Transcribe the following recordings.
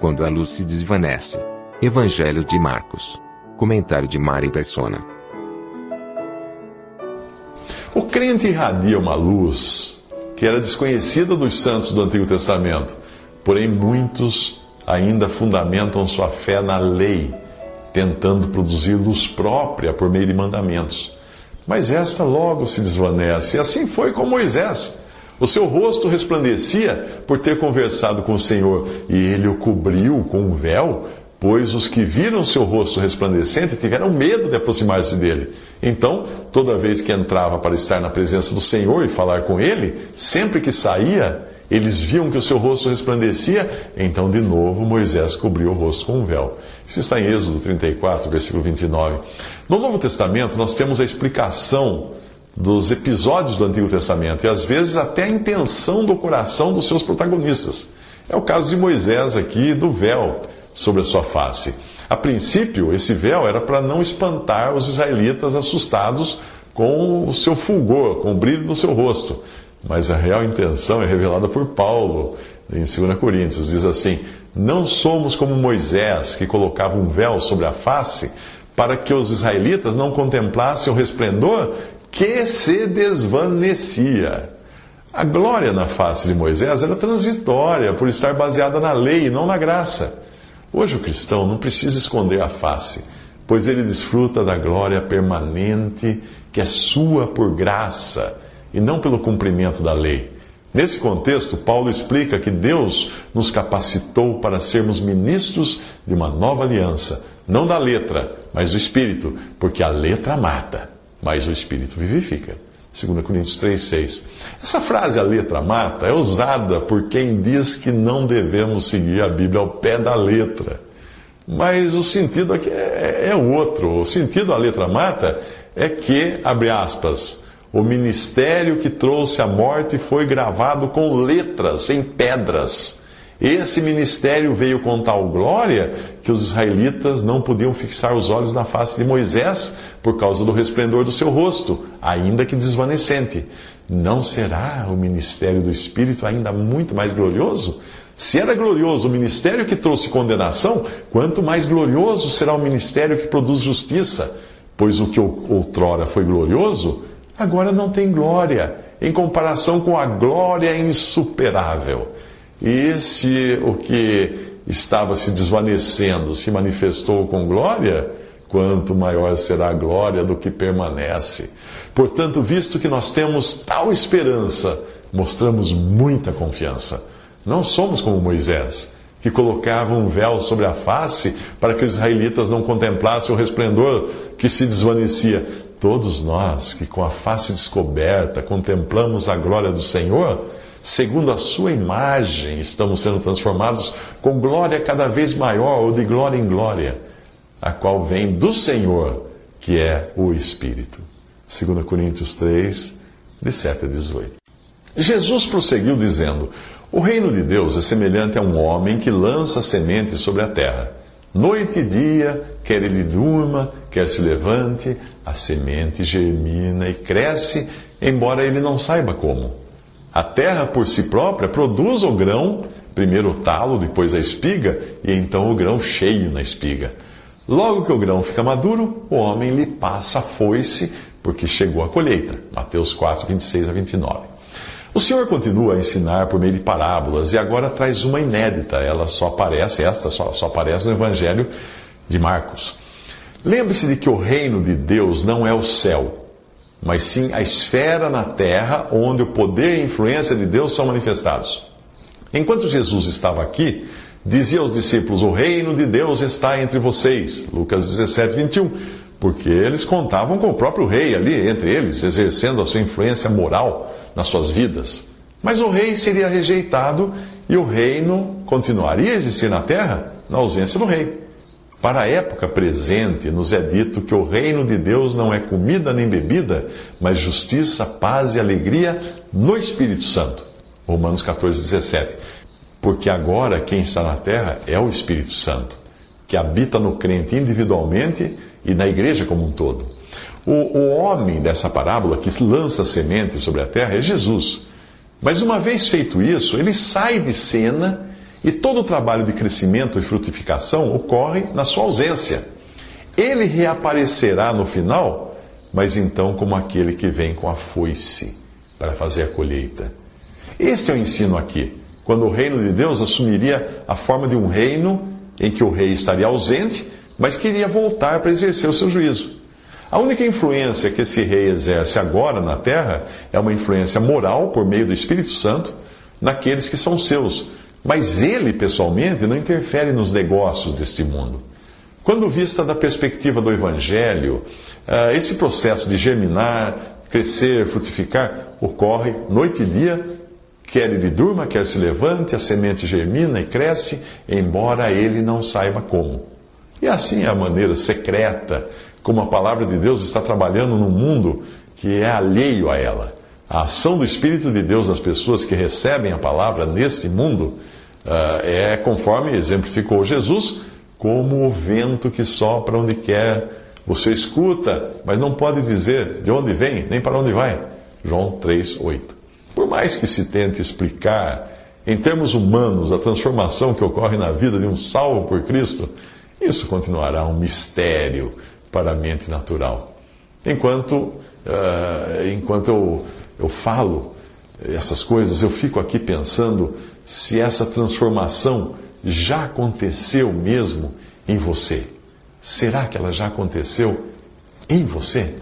Quando a luz se desvanece. Evangelho de Marcos. Comentário de Mari Persona. O crente irradia uma luz que era desconhecida dos santos do Antigo Testamento, porém muitos ainda fundamentam sua fé na lei, tentando produzir luz própria por meio de mandamentos. Mas esta logo se desvanece. E assim foi com Moisés. O seu rosto resplandecia por ter conversado com o Senhor, e ele o cobriu com um véu, pois os que viram seu rosto resplandecente tiveram medo de aproximar-se dele. Então, toda vez que entrava para estar na presença do Senhor e falar com ele, sempre que saía, eles viam que o seu rosto resplandecia, então de novo Moisés cobriu o rosto com um véu. Isso está em Êxodo 34, versículo 29. No Novo Testamento, nós temos a explicação dos episódios do Antigo Testamento e às vezes até a intenção do coração dos seus protagonistas. É o caso de Moisés aqui, do véu sobre a sua face. A princípio, esse véu era para não espantar os israelitas assustados com o seu fulgor, com o brilho do seu rosto. Mas a real intenção é revelada por Paulo em 2 Coríntios. Diz assim: Não somos como Moisés, que colocava um véu sobre a face, para que os israelitas não contemplassem o resplendor que se desvanecia. A glória na face de Moisés era transitória, por estar baseada na lei e não na graça. Hoje o cristão não precisa esconder a face, pois ele desfruta da glória permanente que é sua por graça e não pelo cumprimento da lei. Nesse contexto, Paulo explica que Deus nos capacitou para sermos ministros de uma nova aliança, não da letra, mas do Espírito, porque a letra mata, mas o Espírito vivifica. 2 Coríntios 3,6. Essa frase, a letra mata, é usada por quem diz que não devemos seguir a Bíblia ao pé da letra. Mas o sentido aqui é, é outro. O sentido da letra mata é que, abre aspas, o ministério que trouxe a morte foi gravado com letras em pedras. Esse ministério veio com tal glória que os israelitas não podiam fixar os olhos na face de Moisés por causa do resplendor do seu rosto, ainda que desvanecente. Não será o ministério do Espírito ainda muito mais glorioso? Se era glorioso o ministério que trouxe condenação, quanto mais glorioso será o ministério que produz justiça? Pois o que outrora foi glorioso agora não tem glória, em comparação com a glória insuperável. E se o que estava se desvanecendo se manifestou com glória, quanto maior será a glória do que permanece. Portanto, visto que nós temos tal esperança, mostramos muita confiança. Não somos como Moisés, que colocava um véu sobre a face para que os israelitas não contemplassem o resplendor que se desvanecia. Todos nós que com a face descoberta contemplamos a glória do Senhor, segundo a sua imagem, estamos sendo transformados com glória cada vez maior ou de glória em glória, a qual vem do Senhor, que é o Espírito. 2 Coríntios 3, de 7 a 18. Jesus prosseguiu dizendo: O reino de Deus é semelhante a um homem que lança semente sobre a terra. Noite e dia, quer ele durma, quer se levante, a semente germina e cresce, embora ele não saiba como. A terra por si própria produz o grão, primeiro o talo, depois a espiga, e então o grão cheio na espiga. Logo que o grão fica maduro, o homem lhe passa a foice, porque chegou a colheita. Mateus 4, 26 a 29. O Senhor continua a ensinar por meio de parábolas e agora traz uma inédita. Ela só aparece, esta só, só aparece no Evangelho de Marcos. Lembre-se de que o reino de Deus não é o céu, mas sim a esfera na terra onde o poder e a influência de Deus são manifestados. Enquanto Jesus estava aqui, dizia aos discípulos: O reino de Deus está entre vocês. Lucas 17, 21. Porque eles contavam com o próprio rei ali, entre eles, exercendo a sua influência moral nas suas vidas. Mas o rei seria rejeitado e o reino continuaria a existir na terra na ausência do rei. Para a época presente, nos é dito que o reino de Deus não é comida nem bebida, mas justiça, paz e alegria no Espírito Santo. Romanos 14, 17. Porque agora quem está na terra é o Espírito Santo, que habita no crente individualmente e na igreja como um todo. O, o homem dessa parábola que lança semente sobre a terra é Jesus. Mas uma vez feito isso, ele sai de cena e todo o trabalho de crescimento e frutificação ocorre na sua ausência. Ele reaparecerá no final, mas então como aquele que vem com a foice para fazer a colheita. Este é o ensino aqui, quando o reino de Deus assumiria a forma de um reino em que o rei estaria ausente, mas queria voltar para exercer o seu juízo. A única influência que esse rei exerce agora na terra é uma influência moral por meio do Espírito Santo naqueles que são seus, mas ele, pessoalmente, não interfere nos negócios deste mundo. Quando vista da perspectiva do Evangelho, ah, esse processo de germinar, crescer, frutificar, ocorre noite e dia, quer ele durma, quer se levante, a semente germina e cresce, embora ele não saiba como. E assim é a maneira secreta como a palavra de Deus está trabalhando no mundo que é alheio a ela. A ação do Espírito de Deus nas pessoas que recebem a palavra neste mundo uh, é conforme exemplificou Jesus, como o vento que sopra onde quer. Você escuta, mas não pode dizer de onde vem, nem para onde vai. João 3, 8. Por mais que se tente explicar, em termos humanos, a transformação que ocorre na vida de um salvo por Cristo, isso continuará um mistério para a mente natural. Enquanto, uh, enquanto eu, eu falo essas coisas, eu fico aqui pensando se essa transformação já aconteceu mesmo em você. Será que ela já aconteceu em você?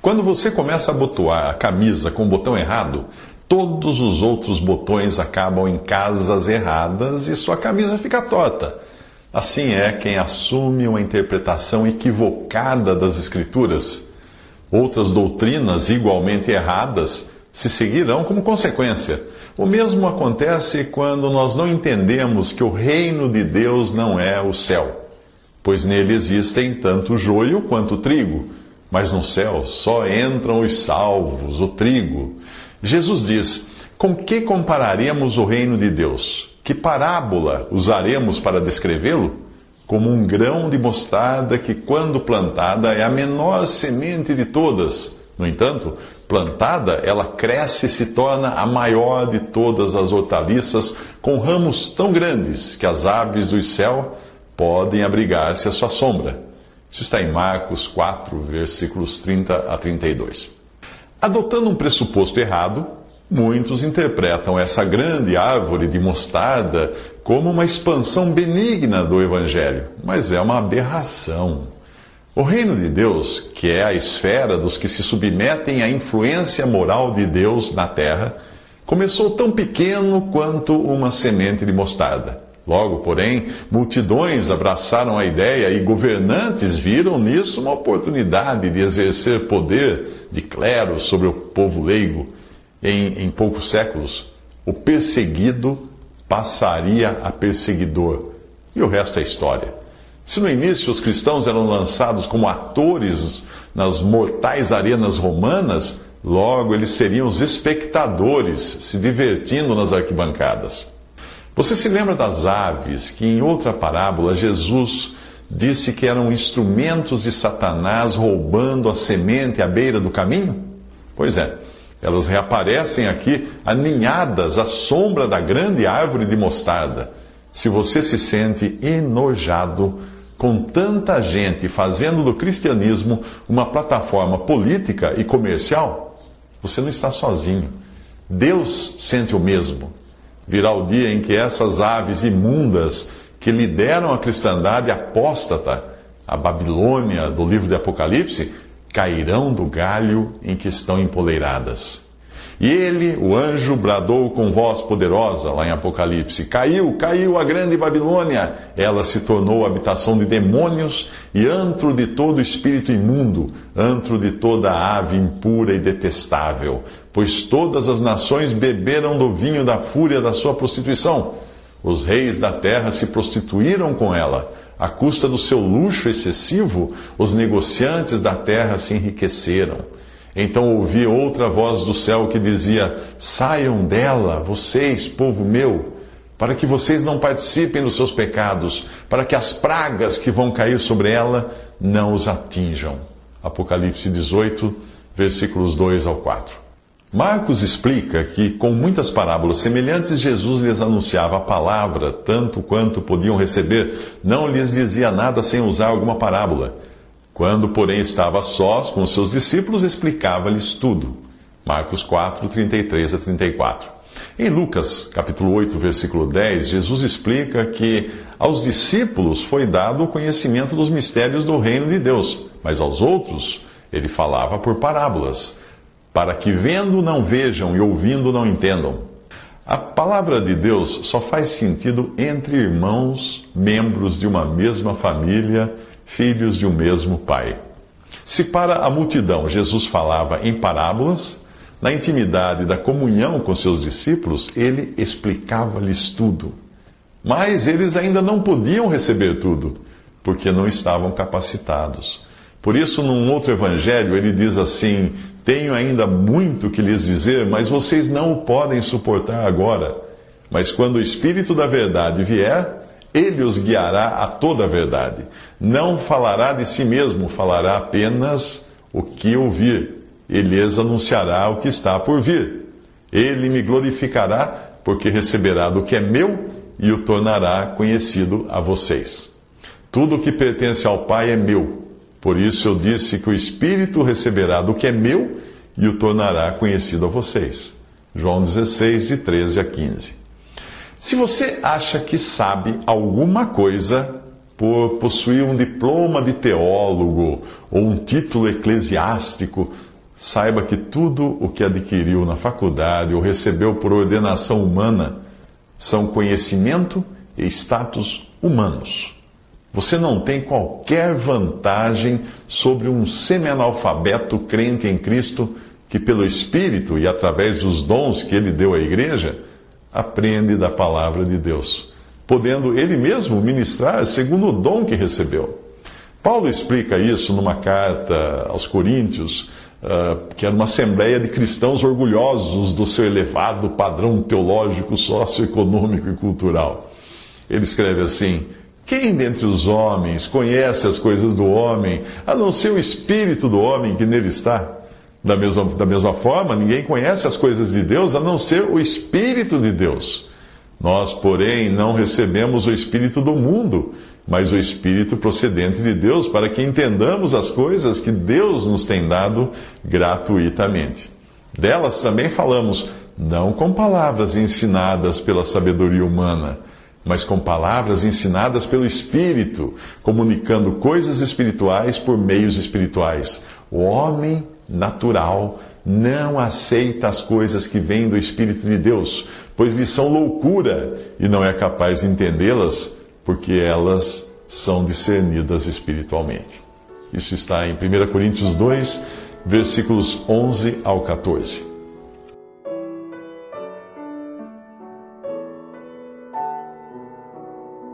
Quando você começa a abotoar a camisa com o botão errado, todos os outros botões acabam em casas erradas e sua camisa fica torta. Assim é quem assume uma interpretação equivocada das Escrituras. Outras doutrinas igualmente erradas se seguirão como consequência. O mesmo acontece quando nós não entendemos que o reino de Deus não é o céu, pois nele existem tanto joio quanto trigo, mas no céu só entram os salvos, o trigo. Jesus diz: Com que compararemos o reino de Deus? Que parábola usaremos para descrevê-lo? Como um grão de mostarda que, quando plantada, é a menor semente de todas. No entanto, plantada, ela cresce e se torna a maior de todas as hortaliças, com ramos tão grandes que as aves do céu podem abrigar-se à sua sombra. Isso está em Marcos 4, versículos 30 a 32. Adotando um pressuposto errado, Muitos interpretam essa grande árvore de mostarda como uma expansão benigna do Evangelho, mas é uma aberração. O reino de Deus, que é a esfera dos que se submetem à influência moral de Deus na terra, começou tão pequeno quanto uma semente de mostarda. Logo, porém, multidões abraçaram a ideia e governantes viram nisso uma oportunidade de exercer poder de clero sobre o povo leigo em, em poucos séculos, o perseguido passaria a perseguidor. E o resto é história. Se no início os cristãos eram lançados como atores nas mortais arenas romanas, logo eles seriam os espectadores, se divertindo nas arquibancadas. Você se lembra das aves que em outra parábola Jesus disse que eram instrumentos de Satanás roubando a semente à beira do caminho? Pois é. Elas reaparecem aqui aninhadas à sombra da grande árvore de mostarda. Se você se sente enojado com tanta gente fazendo do cristianismo uma plataforma política e comercial, você não está sozinho. Deus sente o mesmo. Virá o dia em que essas aves imundas que lideram a cristandade apóstata, a Babilônia do livro de Apocalipse, cairão do galho em que estão empoleiradas. E ele, o anjo, bradou com voz poderosa, lá em Apocalipse: Caiu, caiu a grande Babilônia! Ela se tornou habitação de demônios e antro de todo espírito imundo, antro de toda ave impura e detestável. Pois todas as nações beberam do vinho da fúria da sua prostituição. Os reis da terra se prostituíram com ela. À custa do seu luxo excessivo, os negociantes da terra se enriqueceram. Então ouvi outra voz do céu que dizia: Saiam dela, vocês, povo meu, para que vocês não participem dos seus pecados, para que as pragas que vão cair sobre ela não os atinjam. Apocalipse 18, versículos 2 ao 4. Marcos explica que, com muitas parábolas semelhantes, Jesus lhes anunciava a palavra tanto quanto podiam receber, não lhes dizia nada sem usar alguma parábola. Quando, porém, estava sós com os seus discípulos, explicava-lhes tudo. Marcos 4, 33 a 34. Em Lucas, capítulo 8, versículo 10, Jesus explica que aos discípulos foi dado o conhecimento dos mistérios do reino de Deus, mas aos outros ele falava por parábolas para que vendo não vejam e ouvindo não entendam. A palavra de Deus só faz sentido entre irmãos, membros de uma mesma família, filhos de um mesmo pai. Se para a multidão Jesus falava em parábolas, na intimidade da comunhão com seus discípulos, ele explicava-lhes tudo. Mas eles ainda não podiam receber tudo, porque não estavam capacitados. Por isso, num outro evangelho, ele diz assim: tenho ainda muito que lhes dizer, mas vocês não o podem suportar agora. Mas quando o Espírito da Verdade vier, ele os guiará a toda a verdade. Não falará de si mesmo, falará apenas o que ouvir. Ele lhes anunciará o que está por vir. Ele me glorificará, porque receberá do que é meu e o tornará conhecido a vocês. Tudo o que pertence ao Pai é meu. Por isso eu disse que o Espírito receberá do que é meu e o tornará conhecido a vocês. João 16, de 13 a 15. Se você acha que sabe alguma coisa por possuir um diploma de teólogo ou um título eclesiástico, saiba que tudo o que adquiriu na faculdade ou recebeu por ordenação humana são conhecimento e status humanos. Você não tem qualquer vantagem sobre um semi-analfabeto crente em Cristo que, pelo Espírito e através dos dons que ele deu à igreja, aprende da palavra de Deus, podendo ele mesmo ministrar segundo o dom que recebeu. Paulo explica isso numa carta aos Coríntios, uh, que era uma assembleia de cristãos orgulhosos do seu elevado padrão teológico, socioeconômico e cultural. Ele escreve assim. Quem dentre os homens conhece as coisas do homem, a não ser o espírito do homem que nele está? Da mesma, da mesma forma, ninguém conhece as coisas de Deus a não ser o espírito de Deus. Nós, porém, não recebemos o espírito do mundo, mas o espírito procedente de Deus, para que entendamos as coisas que Deus nos tem dado gratuitamente. Delas também falamos, não com palavras ensinadas pela sabedoria humana, mas com palavras ensinadas pelo Espírito, comunicando coisas espirituais por meios espirituais. O homem natural não aceita as coisas que vêm do Espírito de Deus, pois lhe são loucura e não é capaz de entendê-las, porque elas são discernidas espiritualmente. Isso está em 1 Coríntios 2, versículos 11 ao 14.